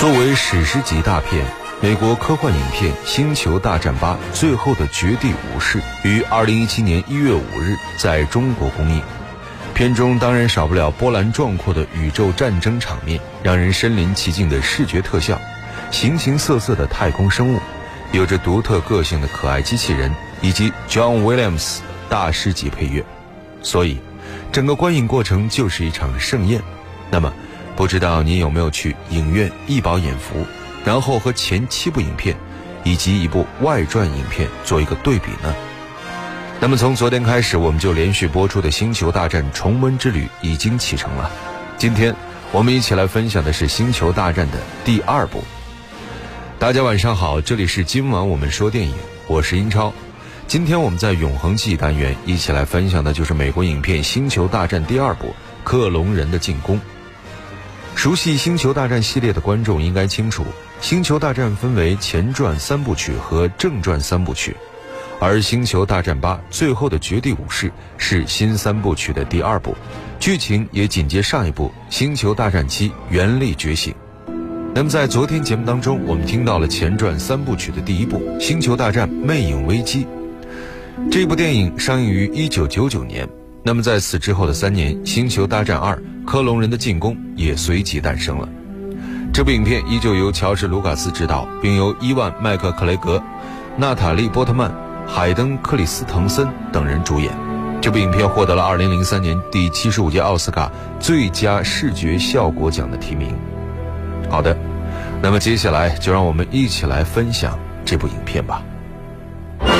作为史诗级大片，美国科幻影片《星球大战八：最后的绝地武士》于二零一七年一月五日在中国公映。片中当然少不了波澜壮阔的宇宙战争场面，让人身临其境的视觉特效，形形色色的太空生物，有着独特个性的可爱机器人，以及 John Williams 大师级配乐。所以，整个观影过程就是一场盛宴。那么，不知道你有没有去影院一饱眼福，然后和前七部影片，以及一部外传影片做一个对比呢？那么从昨天开始，我们就连续播出的《星球大战》重温之旅已经启程了。今天我们一起来分享的是《星球大战》的第二部。大家晚上好，这里是今晚我们说电影，我是英超。今天我们在永恒记忆单元一起来分享的就是美国影片《星球大战》第二部《克隆人的进攻》。熟悉《星球大战》系列的观众应该清楚，《星球大战》分为前传三部曲和正传三部曲。而《星球大战八：最后的绝地武士》是新三部曲的第二部，剧情也紧接上一部《星球大战七：原力觉醒》。那么在昨天节目当中，我们听到了前传三部曲的第一部《星球大战：魅影危机》。这部电影上映于1999年。那么在此之后的三年，《星球大战二：克隆人的进攻》也随即诞生了。这部影片依旧由乔治·卢卡斯执导，并由伊万·麦克克雷格、娜塔莉·波特曼。海登·克里斯滕森等人主演，这部影片获得了2003年第七十五届奥斯卡最佳视觉效果奖的提名。好的，那么接下来就让我们一起来分享这部影片吧。2018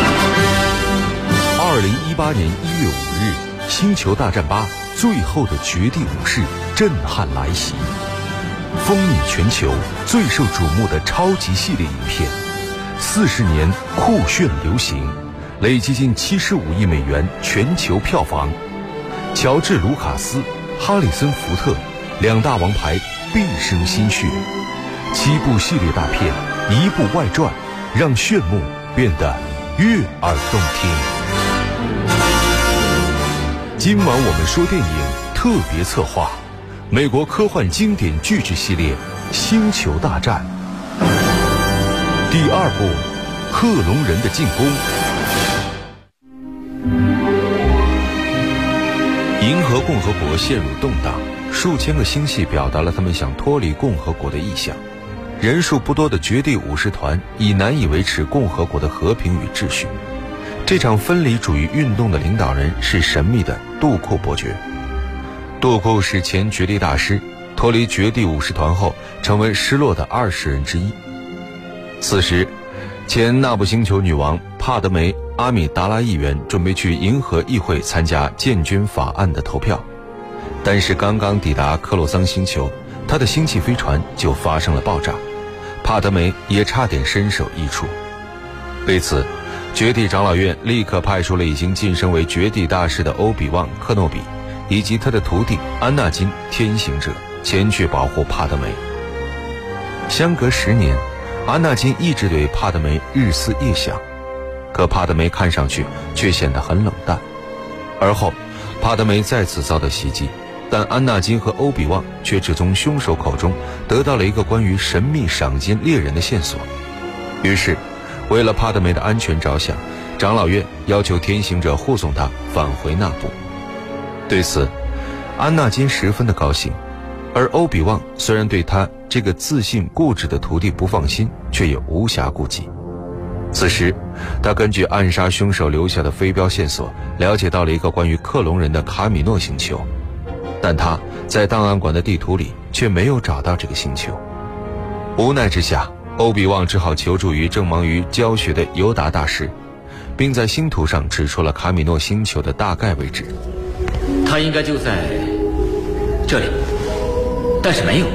年1月5日，《星球大战8：最后的绝地武士》震撼来袭，风靡全球、最受瞩目的超级系列影片。四十年酷炫流行，累计近七十五亿美元全球票房。乔治·卢卡斯、哈里森·福特两大王牌毕生心血，七部系列大片，一部外传，让炫目变得悦耳动听。今晚我们说电影特别策划：美国科幻经典巨制系列《星球大战》。第二部，克隆人的进攻。银河共和国陷入动荡，数千个星系表达了他们想脱离共和国的意向。人数不多的绝地武士团已难以维持共和国的和平与秩序。这场分离主义运动的领导人是神秘的杜库伯爵。杜库是前绝地大师，脱离绝地武士团后，成为失落的二十人之一。此时，前纳布星球女王帕德梅·阿米达拉议员准备去银河议会参加建军法案的投票，但是刚刚抵达克洛桑星球，他的星际飞船就发生了爆炸，帕德梅也差点身首异处。为此，绝地长老院立刻派出了已经晋升为绝地大师的欧比旺·克诺比，以及他的徒弟安纳金·天行者前去保护帕德梅。相隔十年。安纳金一直对帕德梅日思夜想，可帕德梅看上去却显得很冷淡。而后，帕德梅再次遭到袭击，但安纳金和欧比旺却只从凶手口中得到了一个关于神秘赏金猎人的线索。于是，为了帕德梅的安全着想，长老院要求天行者护送他返回那布。对此，安纳金十分的高兴，而欧比旺虽然对他。这个自信固执的徒弟不放心，却也无暇顾及。此时，他根据暗杀凶手留下的飞镖线索，了解到了一个关于克隆人的卡米诺星球，但他在档案馆的地图里却没有找到这个星球。无奈之下，欧比旺只好求助于正忙于教学的尤达大师，并在星图上指出了卡米诺星球的大概位置。它应该就在这里，但是没有。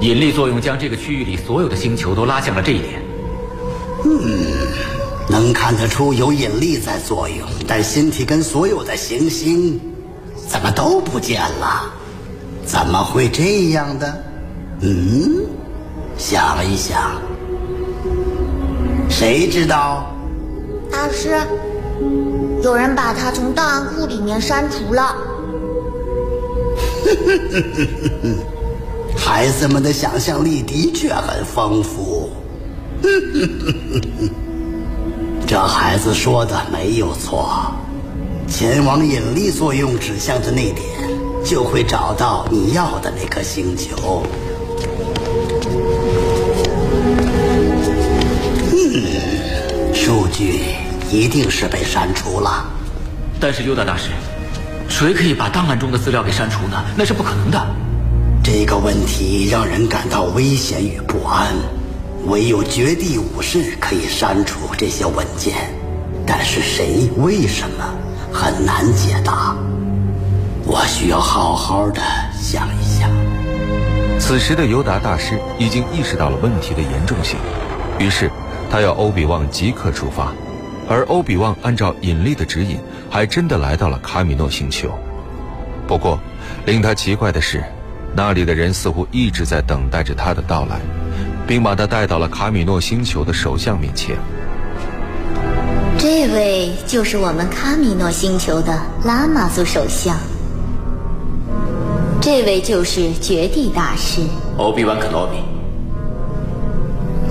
引力作用将这个区域里所有的星球都拉向了这一点。嗯，能看得出有引力在作用，但星体跟所有的行星怎么都不见了？怎么会这样的？嗯，想一想，谁知道？大师，有人把他从档案库里面删除了。孩子们的想象力的确很丰富。这孩子说的没有错，前往引力作用指向的那点，就会找到你要的那颗星球。数据一定是被删除了。但是尤达大师，谁可以把档案中的资料给删除呢？那是不可能的。这个问题让人感到危险与不安。唯有绝地武士可以删除这些文件，但是谁、为什么，很难解答。我需要好好的想一想。此时的尤达大师已经意识到了问题的严重性，于是他要欧比旺即刻出发，而欧比旺按照引力的指引，还真的来到了卡米诺星球。不过，令他奇怪的是，那里的人似乎一直在等待着他的到来。并把他带到了卡米诺星球的首相面前。这位就是我们卡米诺星球的拉玛族首相。这位就是绝地大师欧比万克罗比。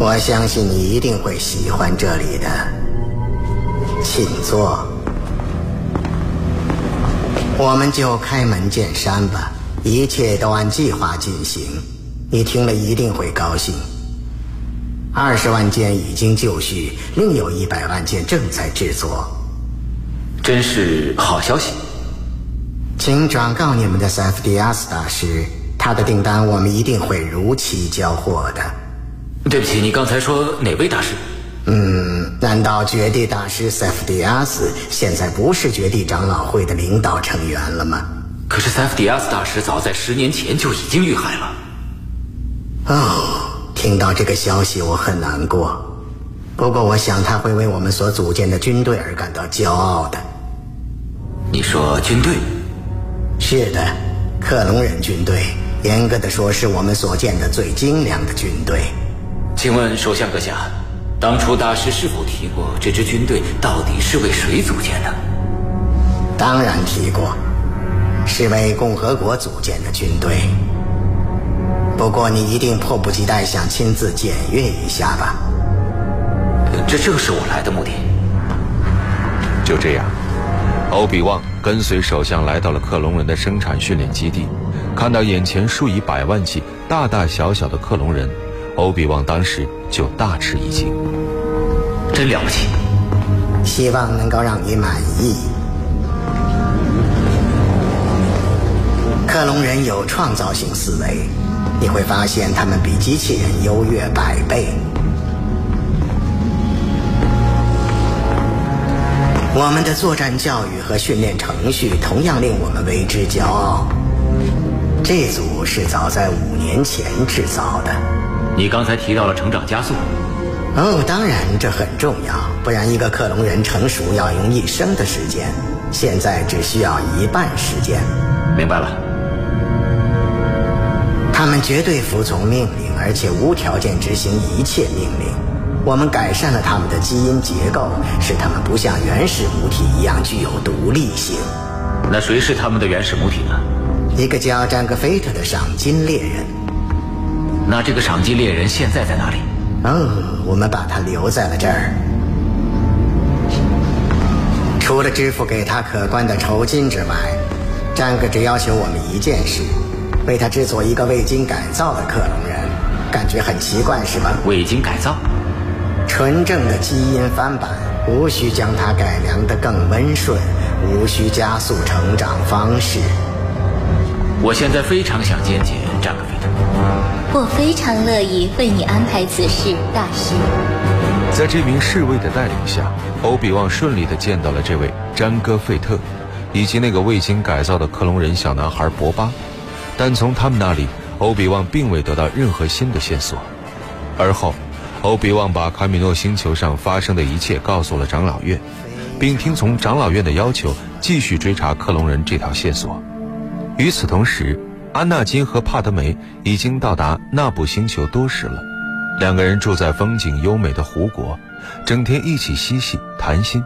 我相信你一定会喜欢这里的，请坐。我们就开门见山吧，一切都按计划进行，你听了一定会高兴。二十万件已经就绪，另有一百万件正在制作。真是好消息，请转告你们的塞夫迪亚斯大师，他的订单我们一定会如期交货的。对不起，你刚才说哪位大师？嗯，难道绝地大师塞夫迪亚斯现在不是绝地长老会的领导成员了吗？可是塞夫迪亚斯大师早在十年前就已经遇害了。哦。听到这个消息，我很难过。不过，我想他会为我们所组建的军队而感到骄傲的。你说军队？是的，克隆人军队。严格的说，是我们所建的最精良的军队。请问首相阁下，当初大师是否提过这支军队到底是为谁组建的？当然提过，是为共和国组建的军队。不过你一定迫不及待想亲自检阅一下吧？这正是我来的目的。就这样，欧比旺跟随首相来到了克隆人的生产训练基地，看到眼前数以百万计大大小小的克隆人，欧比旺当时就大吃一惊。真了不起！希望能够让你满意。克隆人有创造性思维。你会发现，他们比机器人优越百倍。我们的作战教育和训练程序同样令我们为之骄傲。这组是早在五年前制造的。你刚才提到了成长加速。哦，当然这很重要，不然一个克隆人成熟要用一生的时间，现在只需要一半时间。明白了。他们绝对服从命令，而且无条件执行一切命令。我们改善了他们的基因结构，使他们不像原始母体一样具有独立性。那谁是他们的原始母体呢？一个叫詹格菲特的赏金猎人。那这个赏金猎人现在在哪里？哦，我们把他留在了这儿。除了支付给他可观的酬金之外，詹哥只要求我们一件事。为他制作一个未经改造的克隆人，感觉很奇怪是吧？未经改造，纯正的基因翻版，无需将它改良得更温顺，无需加速成长方式。我现在非常想见见。我非常乐意为你安排此事，大师。在这名侍卫的带领下，欧比旺顺利地见到了这位詹戈费特，以及那个未经改造的克隆人小男孩博巴。但从他们那里，欧比旺并未得到任何新的线索。而后，欧比旺把卡米诺星球上发生的一切告诉了长老院，并听从长老院的要求，继续追查克隆人这条线索。与此同时，安纳金和帕德梅已经到达纳布星球多时了。两个人住在风景优美的湖国，整天一起嬉戏谈心，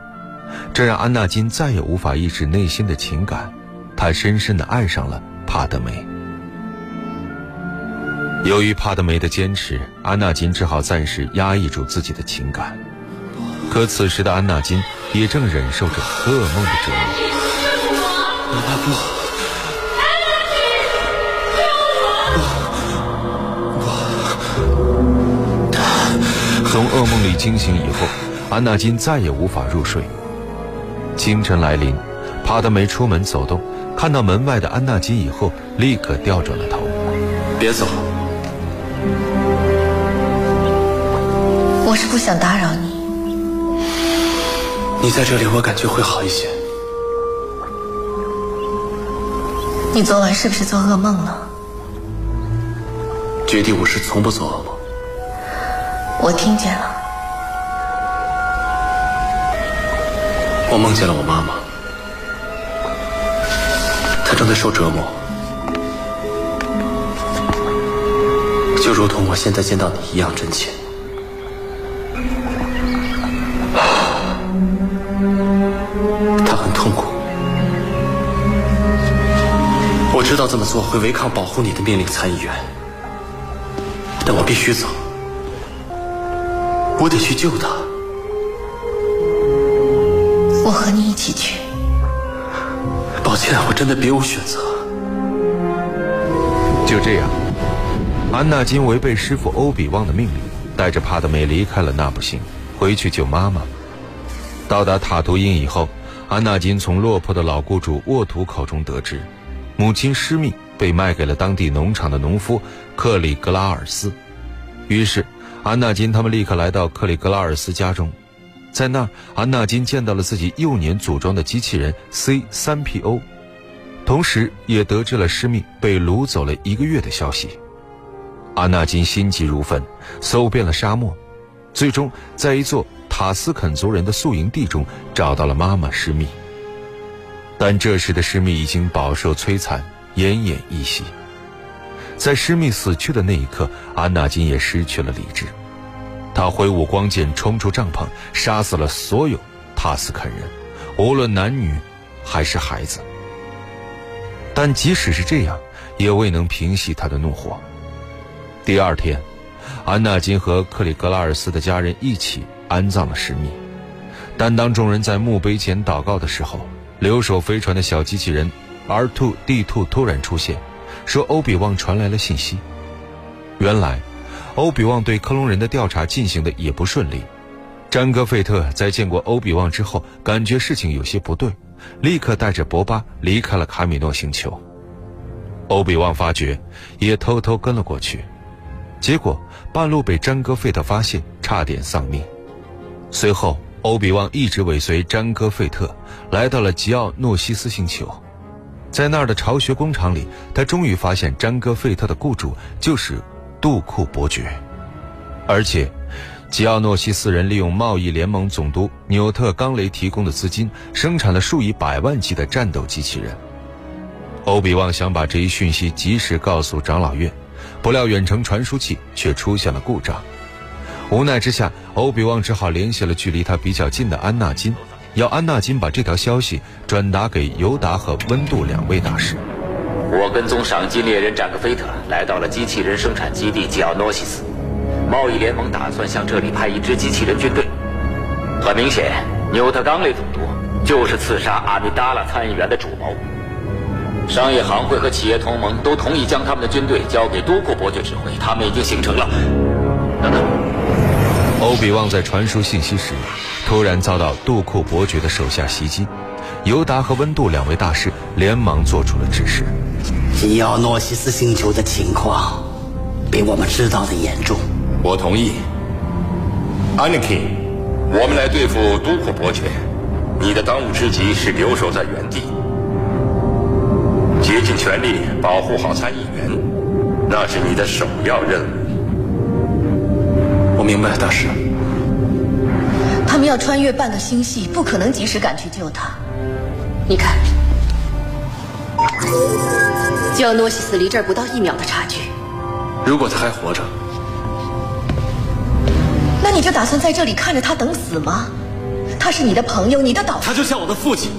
这让安纳金再也无法抑制内心的情感，他深深地爱上了帕德梅。由于帕德梅的坚持，安纳金只好暂时压抑住自己的情感。可此时的安纳金也正忍受着噩梦的折磨。梦里惊醒以后，安纳金再也无法入睡。清晨来临，帕德梅出门走动，看到门外的安纳金以后，立刻调转了头。别走，我是不想打扰你。你在这里，我感觉会好一些。你昨晚是不是做噩梦了？绝地武士从不做噩梦。我听见了，我梦见了我妈妈，她正在受折磨，就如同我现在见到你一样真切。她很痛苦，我知道这么做会违抗保护你的命令，参议员，但我必须走。我得去救他。起去。抱歉，我真的别无选择。就这样，安纳金违背师傅欧比旺的命令，带着帕德梅离开了那不星，回去救妈妈。到达塔图因以后，安纳金从落魄的老雇主沃图口中得知，母亲施密被卖给了当地农场的农夫克里格拉尔斯，于是。安纳金他们立刻来到克里格拉尔斯家中，在那儿，安纳金见到了自己幼年组装的机器人 C 三 PO，同时也得知了施密被掳走了一个月的消息。安纳金心急如焚，搜遍了沙漠，最终在一座塔斯肯族人的宿营地中找到了妈妈施密。但这时的施密已经饱受摧残，奄奄一息。在施密死去的那一刻，安纳金也失去了理智。他挥舞光剑冲出帐篷，杀死了所有塔斯肯人，无论男女还是孩子。但即使是这样，也未能平息他的怒火。第二天，安纳金和克里格拉尔斯的家人一起安葬了施密。但当众人在墓碑前祷告的时候，留守飞船的小机器人 R2D2 突然出现。说欧比旺传来了信息。原来，欧比旺对克隆人的调查进行的也不顺利。詹戈费特在见过欧比旺之后，感觉事情有些不对，立刻带着博巴离开了卡米诺星球。欧比旺发觉，也偷偷跟了过去，结果半路被詹戈费特发现，差点丧命。随后，欧比旺一直尾随詹戈费特，来到了吉奥诺西斯星球。在那儿的巢穴工厂里，他终于发现詹戈费特的雇主就是杜库伯爵，而且吉奥诺西斯人利用贸易联盟总督纽特冈雷提供的资金，生产了数以百万计的战斗机器人。欧比旺想把这一讯息及时告诉长老院，不料远程传输器却出现了故障。无奈之下，欧比旺只好联系了距离他比较近的安纳金。要安纳金把这条消息转达给尤达和温度两位大师。我跟踪赏金猎人扎克菲特来到了机器人生产基地吉奥诺西斯，贸易联盟打算向这里派一支机器人军队。很明显，纽特冈雷总督就是刺杀阿米达拉参议员的主谋。商业行会和企业同盟都同意将他们的军队交给多库伯爵指挥，他们已经形成了。等等。欧比旺在传输信息时，突然遭到杜库伯爵的手下袭击。尤达和温度两位大师连忙做出了指示。吉奥诺西斯星球的情况比我们知道的严重。我同意。安妮金，我们来对付都库伯爵。你的当务之急是留守在原地，竭尽全力保护好参议员，那是你的首要任务。我明白，大师。他们要穿越半个星系，不可能及时赶去救他。你看，吉奥诺西斯离这儿不到一秒的差距。如果他还活着，那你就打算在这里看着他等死吗？他是你的朋友，你的导师。他就像我的父亲。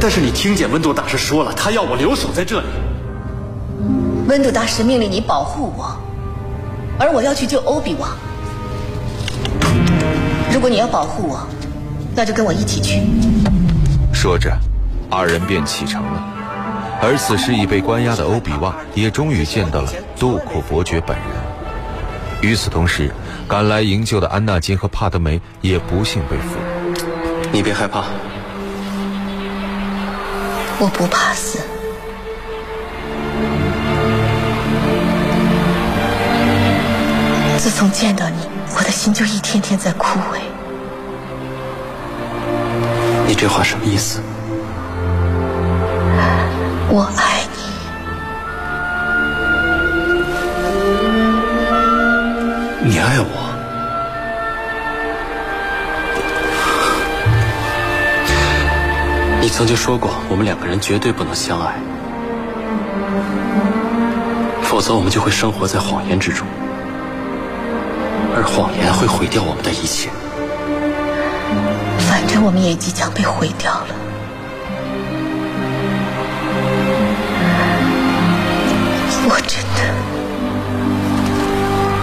但是你听见温度大师说了，他要我留守在这里。温度大师命令你保护我，而我要去救欧比王。如果你要保护我，那就跟我一起去。说着，二人便启程了。而此时已被关押的欧比旺也终于见到了杜库伯爵本人。与此同时，赶来营救的安纳金和帕德梅也不幸被俘。你别害怕，我不怕死。自从见到你，我的心就一天天在枯萎。你这话什么意思？我爱你，你爱我？你曾经说过，我们两个人绝对不能相爱，否则我们就会生活在谎言之中，而谎言会毁掉我们的一切。反正我们也即将被毁掉了。我真的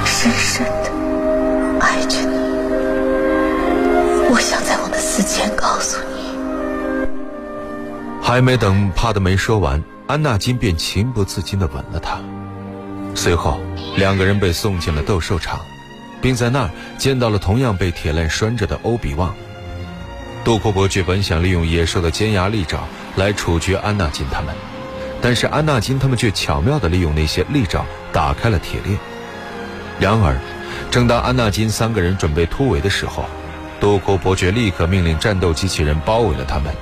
深深的爱着你，我想在我们死前告诉你。还没等帕德梅说完，安纳金便情不自禁的吻了她。随后，两个人被送进了斗兽场，并在那儿见到了同样被铁链拴着的欧比旺。杜库伯爵本想利用野兽的尖牙利爪来处决安纳金他们。但是安纳金他们却巧妙地利用那些利爪打开了铁链。然而，正当安纳金三个人准备突围的时候，多库伯爵立刻命令战斗机器人包围了他们。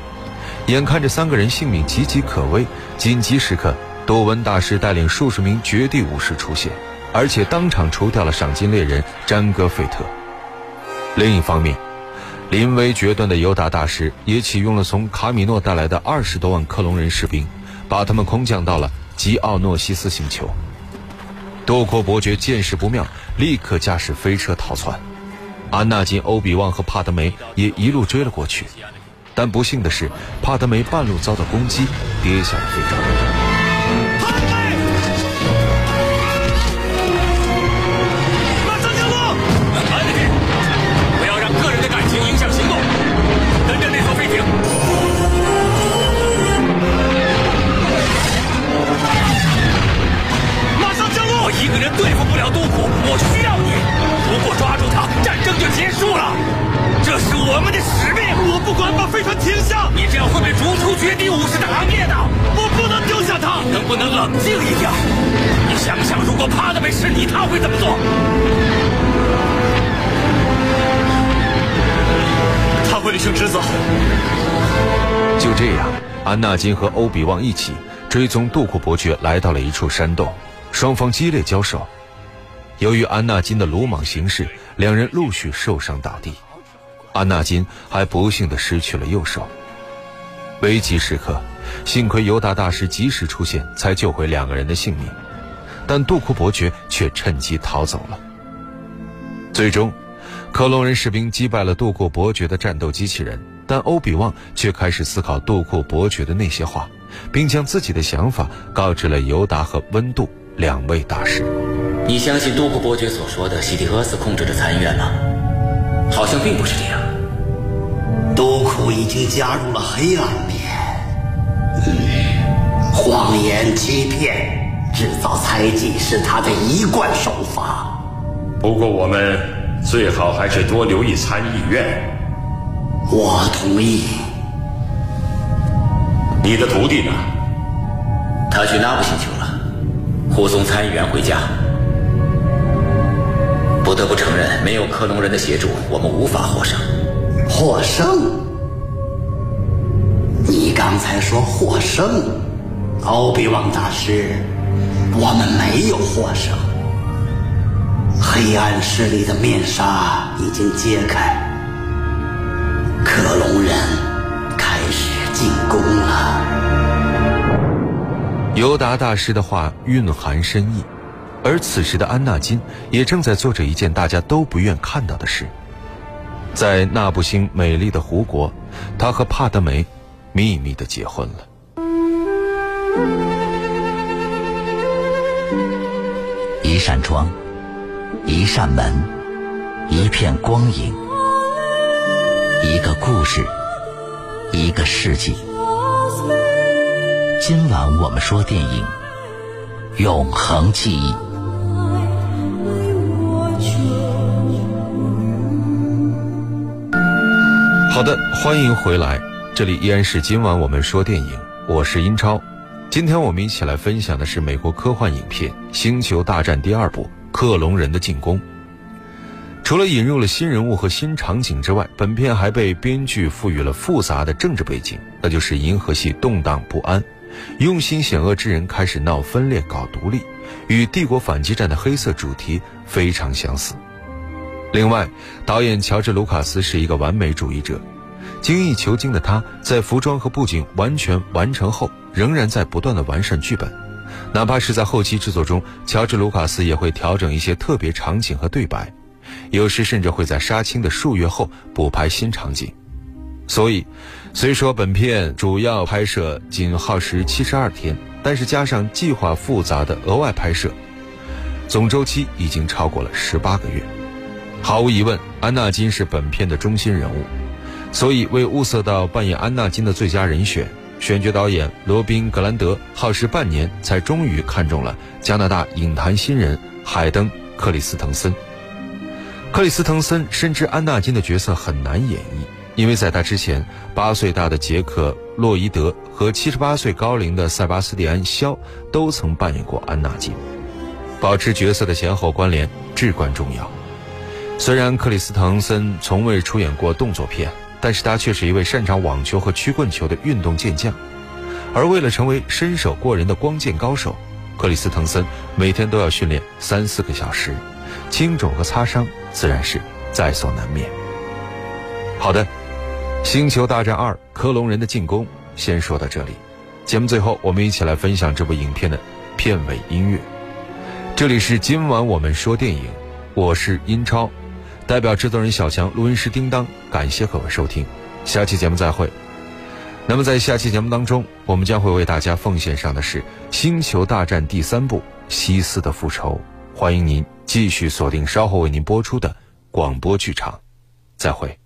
眼看着三个人性命岌岌可危，紧急时刻，多文大师带领数十名绝地武士出现，而且当场除掉了赏金猎人詹戈费特。另一方面，临危决断的尤达大师也启用了从卡米诺带来的二十多万克隆人士兵。把他们空降到了吉奥诺西斯星球。多阔伯爵见势不妙，立刻驾驶飞车逃窜。安纳金、欧比旺和帕德梅也一路追了过去，但不幸的是，帕德梅半路遭到攻击，跌下了飞船停下！你这样会被逐出绝地武士打灭的。我不能丢下他。能不能冷静一点？你想想，如果帕德梅是你，他会怎么做？他会履行职责。就这样，安纳金和欧比旺一起追踪杜库伯爵来到了一处山洞，双方激烈交手。由于安纳金的鲁莽行事，两人陆续受伤倒地。安纳金还不幸地失去了右手。危急时刻，幸亏尤达大师及时出现，才救回两个人的性命。但杜库伯爵却趁机逃走了。最终，克隆人士兵击败了杜库伯爵的战斗机器人。但欧比旺却开始思考杜库伯爵的那些话，并将自己的想法告知了尤达和温度两位大师。你相信杜库伯爵所说的西蒂厄斯控制着残院吗？好像并不是这样。杜库已经加入了黑暗面，谎言、欺骗、制造猜忌是他的一贯手法。不过我们最好还是多留意参议院。我同意。你的徒弟呢？他去那不星球了，护送参议员回家。不得不承认，没有克隆人的协助，我们无法获胜。获胜？你刚才说获胜，欧比旺大师，我们没有获胜。黑暗势力的面纱已经揭开。克隆人开始进攻了。尤达大师的话蕴含深意，而此时的安纳金也正在做着一件大家都不愿看到的事。在纳布星美丽的湖国，他和帕德梅秘密的结婚了。一扇窗，一扇门，一片光影，一个故事，一个世纪。今晚我们说电影《永恒记忆》。好的，欢迎回来，这里依然是今晚我们说电影，我是英超。今天我们一起来分享的是美国科幻影片《星球大战》第二部《克隆人的进攻》。除了引入了新人物和新场景之外，本片还被编剧赋予了复杂的政治背景，那就是银河系动荡不安，用心险恶之人开始闹分裂、搞独立，与帝国反击战的黑色主题非常相似。另外，导演乔治·卢卡斯是一个完美主义者。精益求精的他，在服装和布景完全完成后，仍然在不断的完善剧本。哪怕是在后期制作中，乔治·卢卡斯也会调整一些特别场景和对白，有时甚至会在杀青的数月后补拍新场景。所以，虽说本片主要拍摄仅耗时七十二天，但是加上计划复杂的额外拍摄，总周期已经超过了十八个月。毫无疑问，安纳金是本片的中心人物。所以，为物色到扮演安纳金的最佳人选，选角导演罗宾·格兰德耗时半年，才终于看中了加拿大影坛新人海登·克里斯滕森。克里斯滕森深知安纳金的角色很难演绎，因为在他之前，八岁大的杰克·洛伊德和七十八岁高龄的塞巴斯蒂安·肖都曾扮演过安纳金。保持角色的前后关联至关重要。虽然克里斯滕森从未出演过动作片。但是他却是一位擅长网球和曲棍球的运动健将，而为了成为身手过人的光剑高手，克里斯滕森每天都要训练三四个小时，青肿和擦伤自然是在所难免。好的，《星球大战二：克隆人的进攻》先说到这里，节目最后我们一起来分享这部影片的片尾音乐。这里是今晚我们说电影，我是英超。代表制作人小强，录音师叮当，感谢各位收听，下期节目再会。那么在下期节目当中，我们将会为大家奉献上的是《星球大战》第三部《西斯的复仇》，欢迎您继续锁定稍后为您播出的广播剧场，再会。